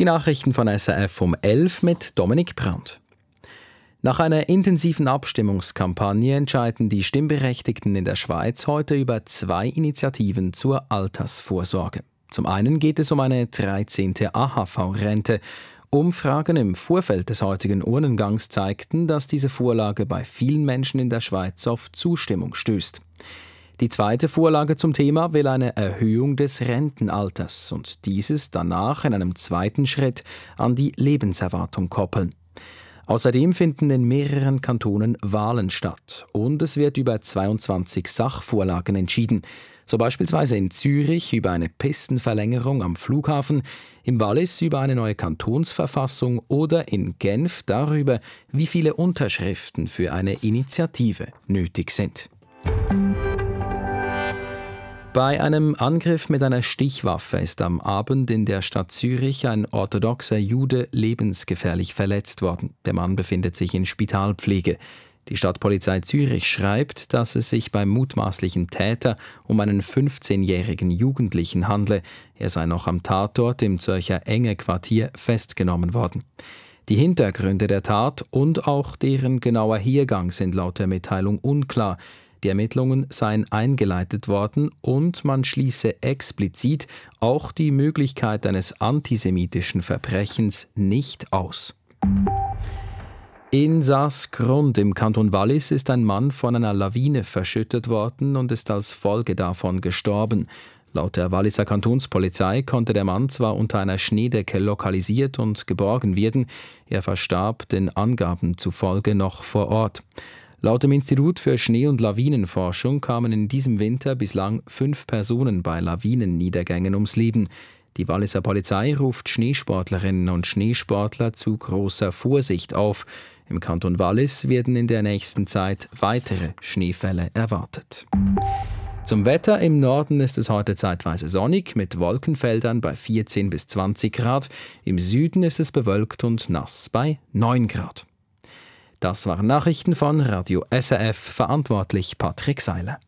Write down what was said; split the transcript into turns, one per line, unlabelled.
Die Nachrichten von SRF um 11 mit Dominik Brandt. Nach einer intensiven Abstimmungskampagne entscheiden die Stimmberechtigten in der Schweiz heute über zwei Initiativen zur Altersvorsorge. Zum einen geht es um eine 13. AHV-Rente. Umfragen im Vorfeld des heutigen Urnengangs zeigten, dass diese Vorlage bei vielen Menschen in der Schweiz auf Zustimmung stößt. Die zweite Vorlage zum Thema will eine Erhöhung des Rentenalters und dieses danach in einem zweiten Schritt an die Lebenserwartung koppeln. Außerdem finden in mehreren Kantonen Wahlen statt und es wird über 22 Sachvorlagen entschieden, so beispielsweise in Zürich über eine Pistenverlängerung am Flughafen, im Wallis über eine neue Kantonsverfassung oder in Genf darüber, wie viele Unterschriften für eine Initiative nötig sind. Bei einem Angriff mit einer Stichwaffe ist am Abend in der Stadt Zürich ein orthodoxer Jude lebensgefährlich verletzt worden. Der Mann befindet sich in Spitalpflege. Die Stadtpolizei Zürich schreibt, dass es sich beim mutmaßlichen Täter um einen 15-jährigen Jugendlichen handle. Er sei noch am Tatort im Zürcher Enge Quartier festgenommen worden. Die Hintergründe der Tat und auch deren genauer Hergang sind laut der Mitteilung unklar. Die Ermittlungen seien eingeleitet worden und man schließe explizit auch die Möglichkeit eines antisemitischen Verbrechens nicht aus. In Saasgrund im Kanton Wallis ist ein Mann von einer Lawine verschüttet worden und ist als Folge davon gestorben. Laut der Walliser Kantonspolizei konnte der Mann zwar unter einer Schneedecke lokalisiert und geborgen werden, er verstarb den Angaben zufolge noch vor Ort. Laut dem Institut für Schnee- und Lawinenforschung kamen in diesem Winter bislang fünf Personen bei Lawinenniedergängen ums Leben. Die Walliser Polizei ruft Schneesportlerinnen und Schneesportler zu großer Vorsicht auf. Im Kanton Wallis werden in der nächsten Zeit weitere Schneefälle erwartet. Zum Wetter im Norden ist es heute zeitweise sonnig mit Wolkenfeldern bei 14 bis 20 Grad. Im Süden ist es bewölkt und nass bei 9 Grad. Das waren Nachrichten von Radio SRF, verantwortlich Patrick Seiler.